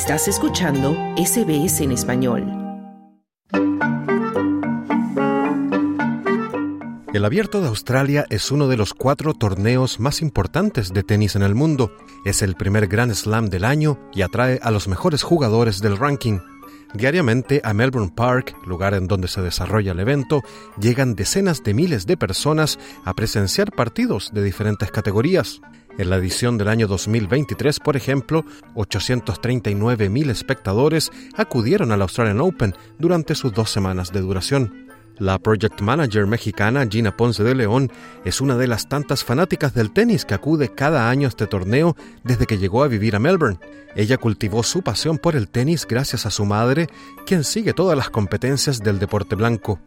Estás escuchando SBS en español. El Abierto de Australia es uno de los cuatro torneos más importantes de tenis en el mundo. Es el primer Grand Slam del año y atrae a los mejores jugadores del ranking. Diariamente a Melbourne Park, lugar en donde se desarrolla el evento, llegan decenas de miles de personas a presenciar partidos de diferentes categorías. En la edición del año 2023, por ejemplo, 839.000 espectadores acudieron al Australian Open durante sus dos semanas de duración. La project manager mexicana Gina Ponce de León es una de las tantas fanáticas del tenis que acude cada año a este torneo desde que llegó a vivir a Melbourne. Ella cultivó su pasión por el tenis gracias a su madre, quien sigue todas las competencias del deporte blanco.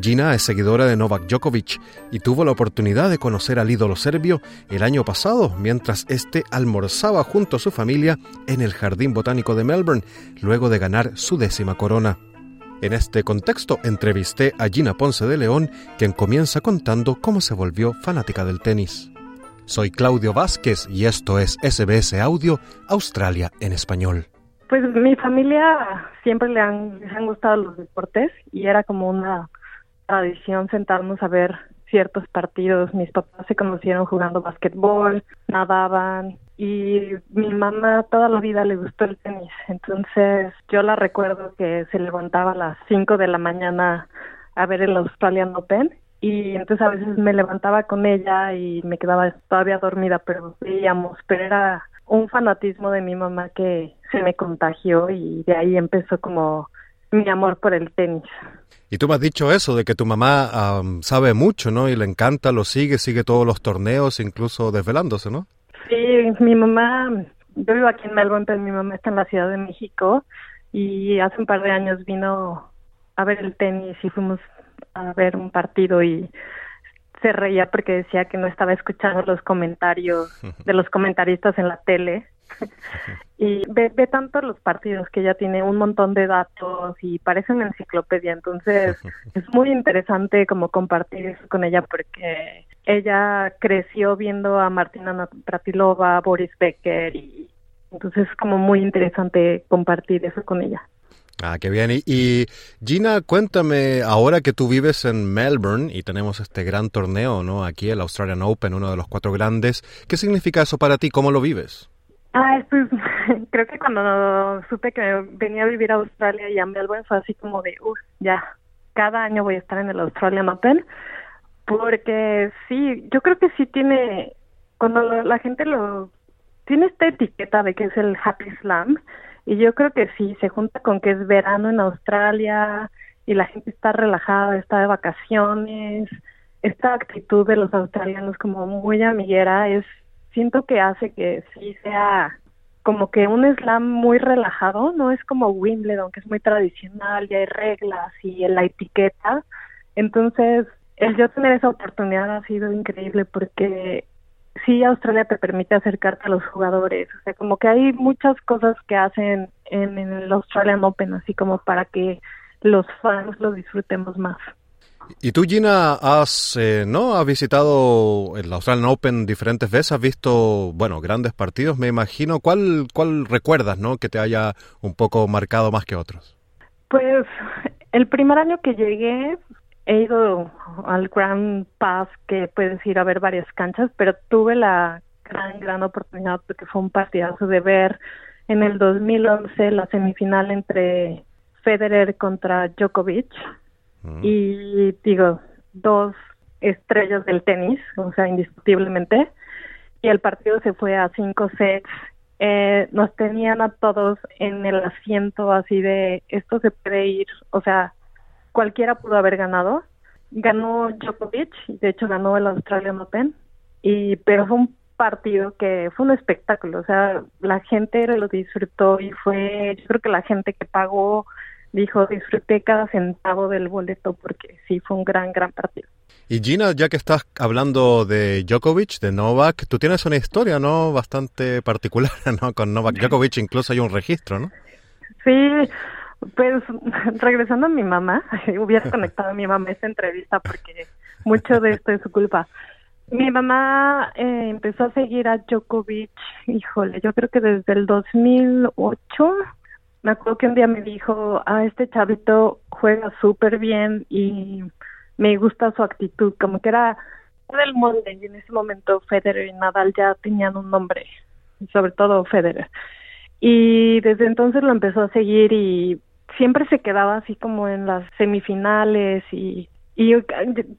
Gina es seguidora de Novak Djokovic y tuvo la oportunidad de conocer al ídolo serbio el año pasado mientras éste almorzaba junto a su familia en el Jardín Botánico de Melbourne, luego de ganar su décima corona. En este contexto entrevisté a Gina Ponce de León, quien comienza contando cómo se volvió fanática del tenis. Soy Claudio Vázquez y esto es SBS Audio Australia en español. Pues mi familia siempre le han, les han gustado los deportes y era como una tradición sentarnos a ver ciertos partidos. Mis papás se conocieron jugando basquetbol, nadaban y mi mamá toda la vida le gustó el tenis. Entonces yo la recuerdo que se levantaba a las 5 de la mañana a ver el Australian Open y entonces a veces me levantaba con ella y me quedaba todavía dormida, pero veíamos, pero era un fanatismo de mi mamá que se me contagió y de ahí empezó como mi amor por el tenis. Y tú me has dicho eso, de que tu mamá sabe mucho, ¿no? Y le encanta, lo sigue, sigue todos los torneos, incluso desvelándose, ¿no? Sí, mi mamá, yo vivo aquí en Melbourne, pero mi mamá está en la Ciudad de México y hace un par de años vino a ver el tenis y fuimos a ver un partido y se reía porque decía que no estaba escuchando los comentarios de los comentaristas en la tele y ve, ve tanto los partidos que ella tiene un montón de datos y parece una enciclopedia, entonces es muy interesante como compartir eso con ella porque ella creció viendo a Martina Pratilova, Boris Becker y entonces es como muy interesante compartir eso con ella. Ah, qué bien. Y, Gina, cuéntame, ahora que tú vives en Melbourne y tenemos este gran torneo, ¿no? Aquí el Australian Open, uno de los cuatro grandes, ¿qué significa eso para ti? ¿Cómo lo vives? Ah, pues creo que cuando supe que venía a vivir a Australia y a Melbourne fue así como de, uff, ya, cada año voy a estar en el Australian Open, porque sí, yo creo que sí tiene, cuando la gente lo, tiene esta etiqueta de que es el Happy Slam, y yo creo que sí, se junta con que es verano en Australia y la gente está relajada, está de vacaciones, esta actitud de los australianos como muy amiguera es siento que hace que sí sea como que un slam muy relajado, no es como Wimbledon, que es muy tradicional, ya hay reglas y la etiqueta. Entonces, el yo tener esa oportunidad ha sido increíble porque sí Australia te permite acercarte a los jugadores, o sea, como que hay muchas cosas que hacen en, en el Australian Open, así como para que los fans lo disfrutemos más. Y tú, Gina, has, eh, ¿no? Has visitado el Australian Open diferentes veces, has visto, bueno, grandes partidos, me imagino. ¿Cuál, cuál recuerdas, no? Que te haya un poco marcado más que otros. Pues el primer año que llegué he ido al Grand Pass, que puedes ir a ver varias canchas, pero tuve la gran, gran oportunidad porque fue un partidazo de ver en el 2011 la semifinal entre Federer contra Djokovic y digo, dos estrellas del tenis, o sea, indiscutiblemente, y el partido se fue a cinco sets. Eh, nos tenían a todos en el asiento así de esto se puede ir, o sea, cualquiera pudo haber ganado. Ganó Djokovic, de hecho ganó el Australian Open, y pero fue un partido que fue un espectáculo, o sea, la gente lo disfrutó y fue, yo creo que la gente que pagó dijo, disfruté cada centavo del boleto porque sí fue un gran, gran partido. Y Gina, ya que estás hablando de Djokovic, de Novak, tú tienes una historia, ¿no? Bastante particular, ¿no? Con Novak Djokovic incluso hay un registro, ¿no? Sí, pues regresando a mi mamá, hubiera conectado a mi mamá esta entrevista porque mucho de esto es su culpa. Mi mamá eh, empezó a seguir a Djokovic, híjole, yo creo que desde el 2008. Me acuerdo que un día me dijo, ah, este chavito juega súper bien y me gusta su actitud, como que era del molde y en ese momento Federer y Nadal ya tenían un nombre, sobre todo Federer. Y desde entonces lo empezó a seguir y siempre se quedaba así como en las semifinales y y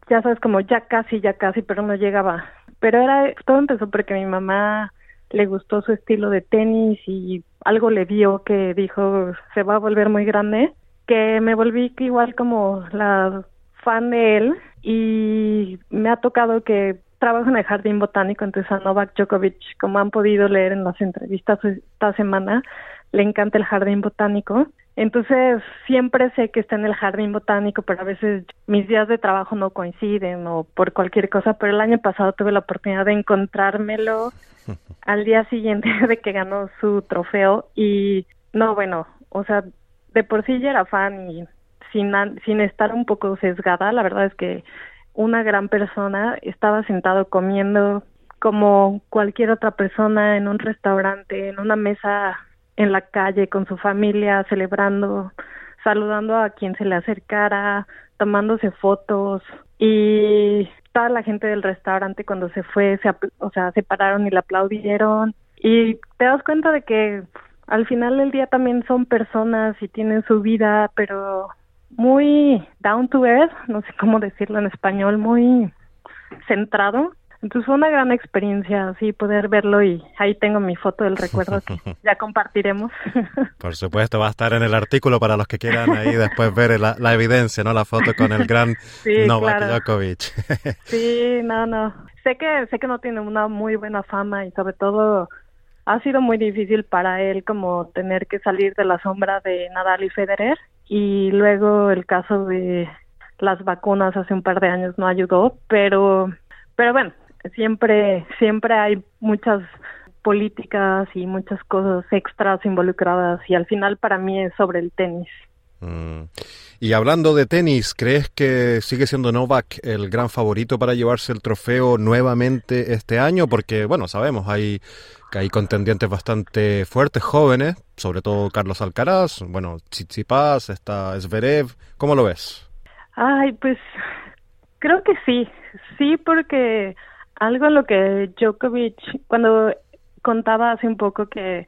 ya sabes como ya casi ya casi pero no llegaba pero era todo empezó porque mi mamá le gustó su estilo de tenis y algo le dio que dijo se va a volver muy grande que me volví igual como la fan de él. Y me ha tocado que trabajo en el jardín botánico entonces a Novak Djokovic como han podido leer en las entrevistas esta semana le encanta el jardín botánico entonces, siempre sé que está en el jardín botánico, pero a veces mis días de trabajo no coinciden o por cualquier cosa, pero el año pasado tuve la oportunidad de encontrármelo al día siguiente de que ganó su trofeo y no, bueno, o sea, de por sí ya era fan y sin, sin estar un poco sesgada, la verdad es que una gran persona estaba sentado comiendo como cualquier otra persona en un restaurante, en una mesa en la calle con su familia, celebrando, saludando a quien se le acercara, tomándose fotos. Y toda la gente del restaurante cuando se fue, se, o sea, se pararon y le aplaudieron. Y te das cuenta de que al final del día también son personas y tienen su vida, pero muy down to earth, no sé cómo decirlo en español, muy centrado entonces fue una gran experiencia, así poder verlo y ahí tengo mi foto del recuerdo que ya compartiremos. Por supuesto, va a estar en el artículo para los que quieran ahí después ver la, la evidencia, ¿no? La foto con el gran Novak Djokovic. sí, no, no. Sé que sé que no tiene una muy buena fama y sobre todo ha sido muy difícil para él como tener que salir de la sombra de Nadal y Federer y luego el caso de las vacunas hace un par de años no ayudó, pero pero bueno, siempre, siempre hay muchas políticas y muchas cosas extras involucradas y al final para mí es sobre el tenis. Mm. Y hablando de tenis, ¿crees que sigue siendo Novak el gran favorito para llevarse el trofeo nuevamente este año? Porque, bueno, sabemos, hay, que hay contendientes bastante fuertes, jóvenes, sobre todo Carlos Alcaraz, bueno, Tsitsipas, está Zverev, ¿cómo lo ves? Ay, pues creo que sí, sí, porque algo en lo que Djokovic, cuando contaba hace un poco que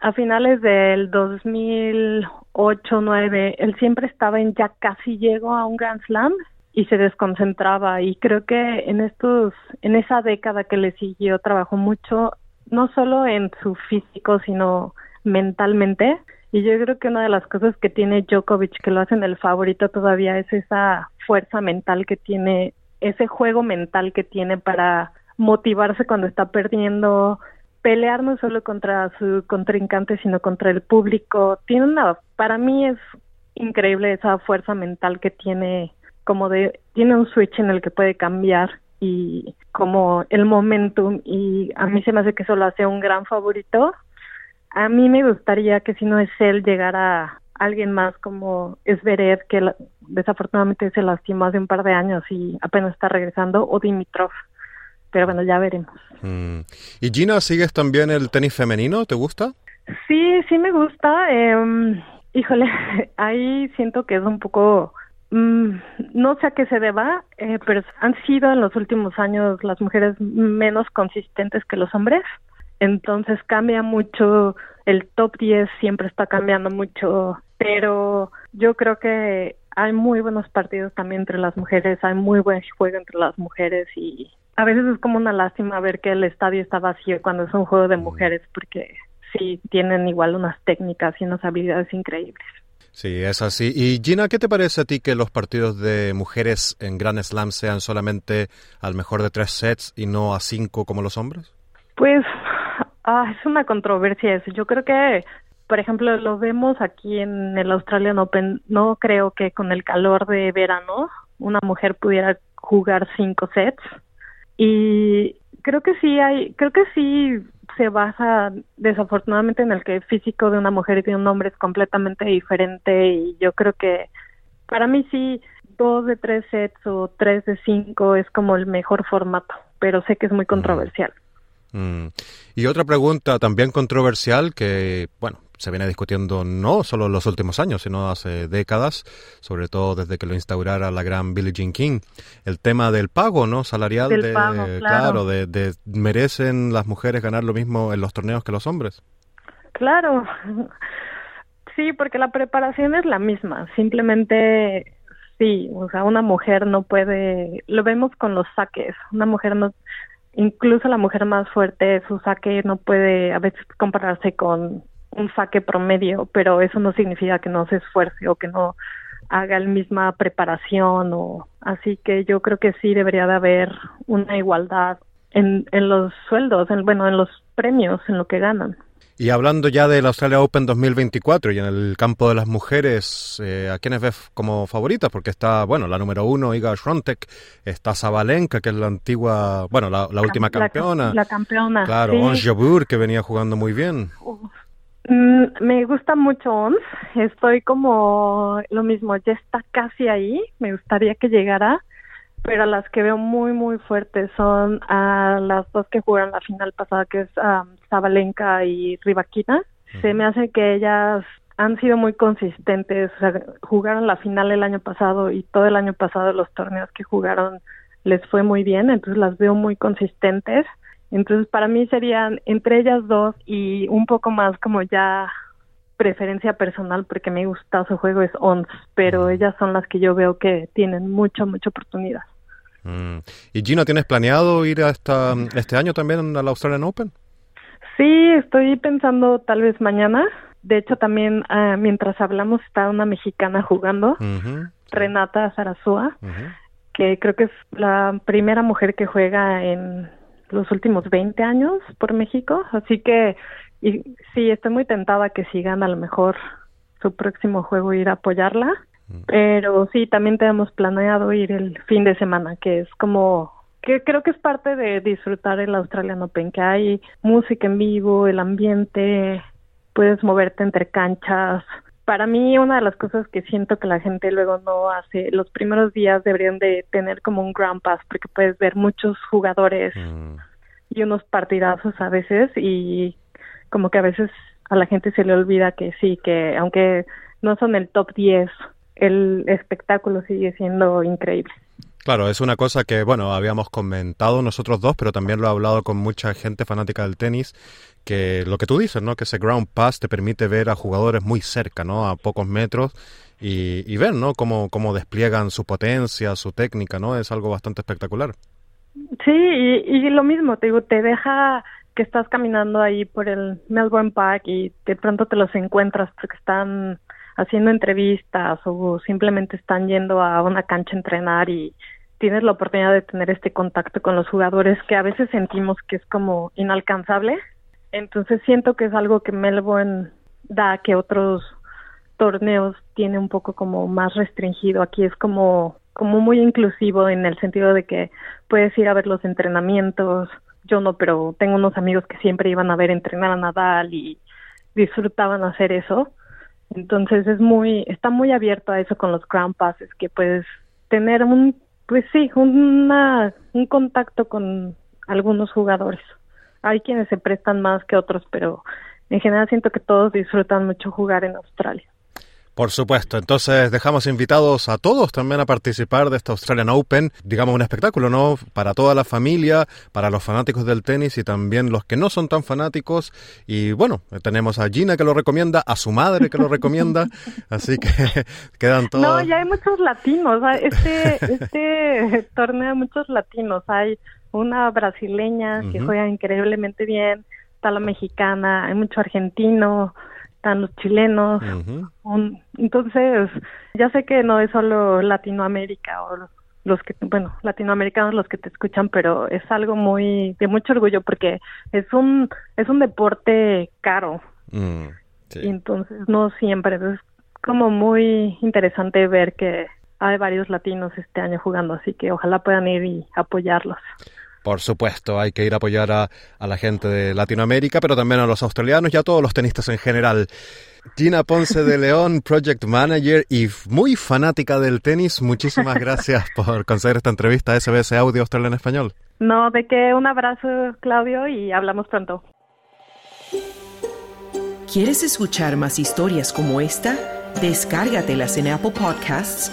a finales del 2008-9, él siempre estaba en ya casi llegó a un Grand Slam y se desconcentraba. Y creo que en estos en esa década que le siguió trabajó mucho no solo en su físico sino mentalmente. Y yo creo que una de las cosas que tiene Djokovic que lo hacen el favorito todavía es esa fuerza mental que tiene ese juego mental que tiene para motivarse cuando está perdiendo, pelear no solo contra su contrincante, sino contra el público. Tiene una, para mí es increíble esa fuerza mental que tiene, como de, tiene un switch en el que puede cambiar y como el momentum y a mí se me hace que eso lo hace un gran favorito. A mí me gustaría que si no es él llegara alguien más como Esverev, que desafortunadamente se lastimó hace un par de años y apenas está regresando, o Dimitrov. Pero bueno, ya veremos. Mm. ¿Y Gina, sigues también el tenis femenino? ¿Te gusta? Sí, sí me gusta. Eh, híjole, ahí siento que es un poco... Mm, no sé a qué se deba, eh, pero han sido en los últimos años las mujeres menos consistentes que los hombres. Entonces cambia mucho, el top 10 siempre está cambiando mucho pero yo creo que hay muy buenos partidos también entre las mujeres, hay muy buen juego entre las mujeres y a veces es como una lástima ver que el estadio está vacío cuando es un juego de mujeres porque sí tienen igual unas técnicas y unas habilidades increíbles. Sí, es así. Y Gina, ¿qué te parece a ti que los partidos de mujeres en Grand Slam sean solamente al mejor de tres sets y no a cinco como los hombres? Pues ah, es una controversia eso. Yo creo que por ejemplo, lo vemos aquí en el Australian Open, no creo que con el calor de verano una mujer pudiera jugar cinco sets y creo que sí hay, creo que sí se basa desafortunadamente en el que el físico de una mujer y de un hombre es completamente diferente y yo creo que para mí sí dos de tres sets o tres de cinco es como el mejor formato pero sé que es muy controversial. Mm. Y otra pregunta también controversial que, bueno, se viene discutiendo no solo en los últimos años, sino hace décadas, sobre todo desde que lo instaurara la gran Billie Jean King, el tema del pago, ¿no? Salarial Del de, pago, claro. de, de merecen las mujeres ganar lo mismo en los torneos que los hombres. Claro, sí, porque la preparación es la misma, simplemente sí, o sea, una mujer no puede, lo vemos con los saques, una mujer no, incluso la mujer más fuerte, su saque no puede a veces compararse con un saque promedio, pero eso no significa que no se esfuerce o que no haga la misma preparación o así que yo creo que sí debería de haber una igualdad en, en los sueldos, en, bueno, en los premios, en lo que ganan. Y hablando ya del Australia Open 2024 y en el campo de las mujeres, eh, ¿a quiénes ves como favoritas? Porque está, bueno, la número uno, Iga Swiatek, está Zabalenka, que es la antigua, bueno, la, la última campeona. La, campeona. Claro, sí. Ons Jabeur, que venía jugando muy bien. Me gusta mucho Ons, estoy como lo mismo, ya está casi ahí, me gustaría que llegara, pero las que veo muy muy fuertes son a las dos que jugaron la final pasada, que es um, Zabalenka y Rybakina. Se me hace que ellas han sido muy consistentes, o sea, jugaron la final el año pasado y todo el año pasado los torneos que jugaron les fue muy bien, entonces las veo muy consistentes. Entonces para mí serían entre ellas dos y un poco más como ya preferencia personal porque me gusta su juego es Ons, pero ellas son las que yo veo que tienen mucho, mucha oportunidad. Mm. ¿Y Gina, tienes planeado ir a esta, este año también al Australian Open? Sí, estoy pensando tal vez mañana. De hecho, también uh, mientras hablamos está una mexicana jugando, Uh -huh. Renata Zarazúa, Uh -huh. que creo que es la primera mujer que juega en los últimos 20 años por México. Así que y sí, estoy muy tentada que sigan a lo mejor su próximo juego ir a apoyarla. Pero sí, también tenemos planeado ir el fin de semana, que es como que creo que es parte de disfrutar el Australian Open, que hay música en vivo, el ambiente, puedes moverte entre canchas. Para mí una de las cosas que siento que la gente luego no hace, los primeros días deberían de tener como un Grand Pass, porque puedes ver muchos jugadores Mm. y unos partidazos a veces y como que a veces a la gente se le olvida que sí, que aunque no son el top 10, el espectáculo sigue siendo increíble. Claro, es una cosa que, bueno, habíamos comentado nosotros dos, pero también lo he hablado con mucha gente fanática del tenis, que lo que tú dices, ¿no? Que ese ground pass te permite ver a jugadores muy cerca, ¿no? A pocos metros y, ver, ¿no? Cómo, cómo despliegan su potencia, su técnica, ¿no? Es algo bastante espectacular. Sí, y, y lo mismo, te digo, te deja que estás caminando ahí por el Melbourne Park y de pronto te los encuentras porque están haciendo entrevistas o simplemente están yendo a una cancha a entrenar y tienes la oportunidad de tener este contacto con los jugadores que a veces sentimos que es como inalcanzable. Entonces siento que es algo que Melbourne da que otros torneos tiene un poco como más restringido. Aquí es como como muy inclusivo en el sentido de que puedes ir a ver los entrenamientos. Yo no, pero tengo unos amigos que siempre iban a ver entrenar a Nadal y disfrutaban hacer eso. Entonces es muy, está muy abierto a eso con los ground passes, que puedes tener un, pues sí, una, un contacto con algunos jugadores. Hay quienes se prestan más que otros, pero en general siento que todos disfrutan mucho jugar en Australia. Por supuesto, entonces dejamos invitados a todos también a participar de esta Australian Open, digamos un espectáculo, ¿no? Para toda la familia, para los fanáticos del tenis y también los que no son tan fanáticos. Y bueno, tenemos a Gina que lo recomienda, a su madre que lo recomienda, así que quedan todos. No, ya hay muchos latinos, este, este torneo hay muchos latinos, hay una brasileña que uh -huh. juega increíblemente bien, está la mexicana, hay mucho argentino, están los chilenos. Uh -huh. entonces, ya sé que no es solo Latinoamérica o los, los, que, bueno, latinoamericanos los que te escuchan, pero es algo muy de mucho orgullo porque es un es un deporte caro. Mm, sí. Y entonces no siempre es como muy interesante ver que hay varios latinos este año jugando, así que ojalá puedan ir y apoyarlos. Por supuesto, hay que ir a apoyar a, a la gente de Latinoamérica, pero también a los australianos y a todos los tenistas en general. Gina Ponce de León, Project Manager y muy fanática del tenis, muchísimas gracias por conceder esta entrevista a SBS Audio Australia en Español. No, de que un abrazo, Claudio, y hablamos pronto. ¿Quieres escuchar más historias como esta? Descárgatelas en Apple Podcasts,